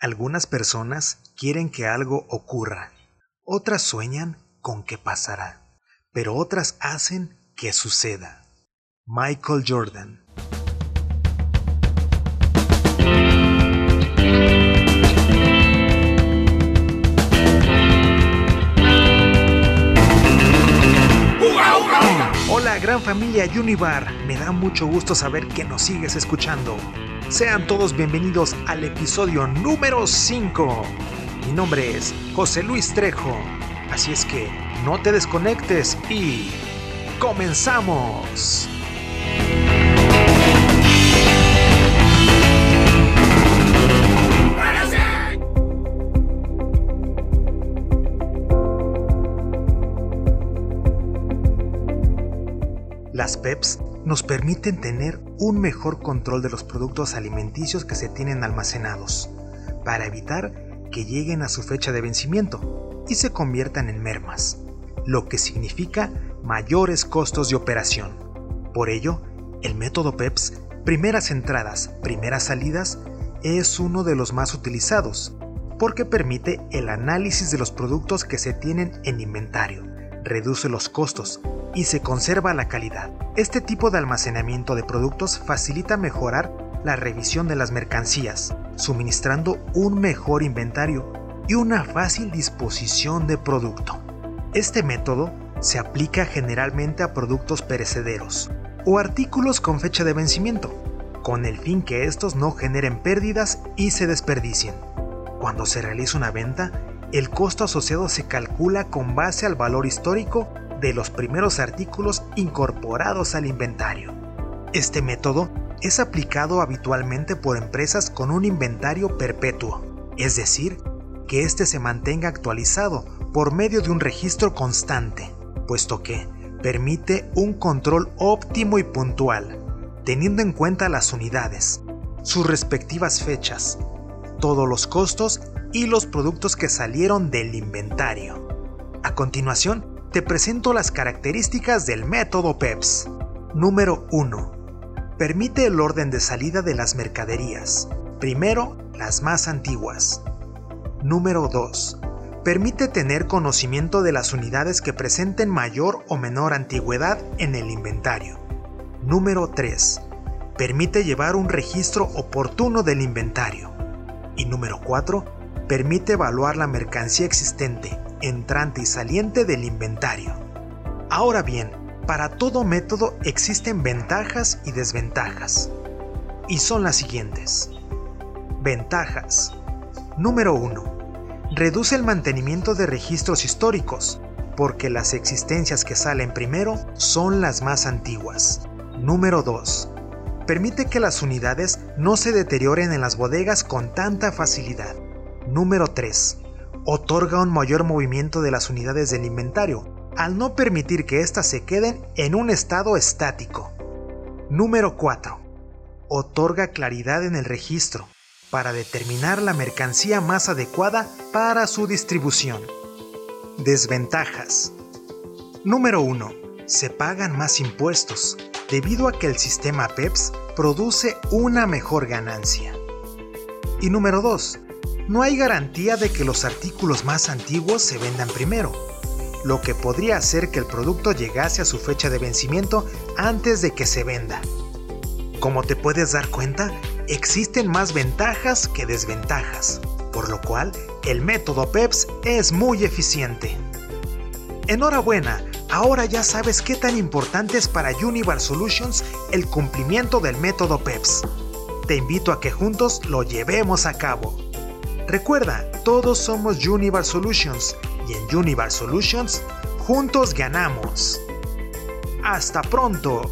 Algunas personas quieren que algo ocurra, otras sueñan con que pasará, pero otras hacen que suceda. Michael Jordan Hola gran familia Univar, me da mucho gusto saber que nos sigues escuchando. Sean todos bienvenidos al episodio número 5. Mi nombre es José Luis Trejo, así es que no te desconectes y comenzamos. Las PEPs nos permiten tener un mejor control de los productos alimenticios que se tienen almacenados, para evitar que lleguen a su fecha de vencimiento y se conviertan en mermas, lo que significa mayores costos de operación. Por ello, el método PEPS, primeras entradas, primeras salidas, es uno de los más utilizados, porque permite el análisis de los productos que se tienen en inventario, reduce los costos y se conserva la calidad. Este tipo de almacenamiento de productos facilita mejorar la revisión de las mercancías, suministrando un mejor inventario y una fácil disposición de producto. Este método se aplica generalmente a productos perecederos o artículos con fecha de vencimiento, con el fin que estos no generen pérdidas y se desperdicien. Cuando se realiza una venta, el costo asociado se calcula con base al valor histórico de los primeros artículos incorporados al inventario. Este método es aplicado habitualmente por empresas con un inventario perpetuo, es decir, que éste se mantenga actualizado por medio de un registro constante, puesto que permite un control óptimo y puntual, teniendo en cuenta las unidades, sus respectivas fechas, todos los costos y los productos que salieron del inventario. A continuación, te presento las características del método PEPS. Número 1. Permite el orden de salida de las mercaderías. Primero, las más antiguas. Número 2. Permite tener conocimiento de las unidades que presenten mayor o menor antigüedad en el inventario. Número 3. Permite llevar un registro oportuno del inventario. Y número 4. Permite evaluar la mercancía existente entrante y saliente del inventario. Ahora bien, para todo método existen ventajas y desventajas. Y son las siguientes. Ventajas. Número 1. Reduce el mantenimiento de registros históricos, porque las existencias que salen primero son las más antiguas. Número 2. Permite que las unidades no se deterioren en las bodegas con tanta facilidad. Número 3 otorga un mayor movimiento de las unidades del inventario, al no permitir que éstas se queden en un estado estático. Número 4. Otorga claridad en el registro para determinar la mercancía más adecuada para su distribución. Desventajas. Número 1. Se pagan más impuestos, debido a que el sistema PEPS produce una mejor ganancia. Y número 2 no hay garantía de que los artículos más antiguos se vendan primero, lo que podría hacer que el producto llegase a su fecha de vencimiento antes de que se venda. Como te puedes dar cuenta, existen más ventajas que desventajas, por lo cual el método PEPS es muy eficiente. Enhorabuena, ahora ya sabes qué tan importante es para Univar Solutions el cumplimiento del método PEPS. Te invito a que juntos lo llevemos a cabo. Recuerda, todos somos Univar Solutions y en Univar Solutions juntos ganamos. Hasta pronto.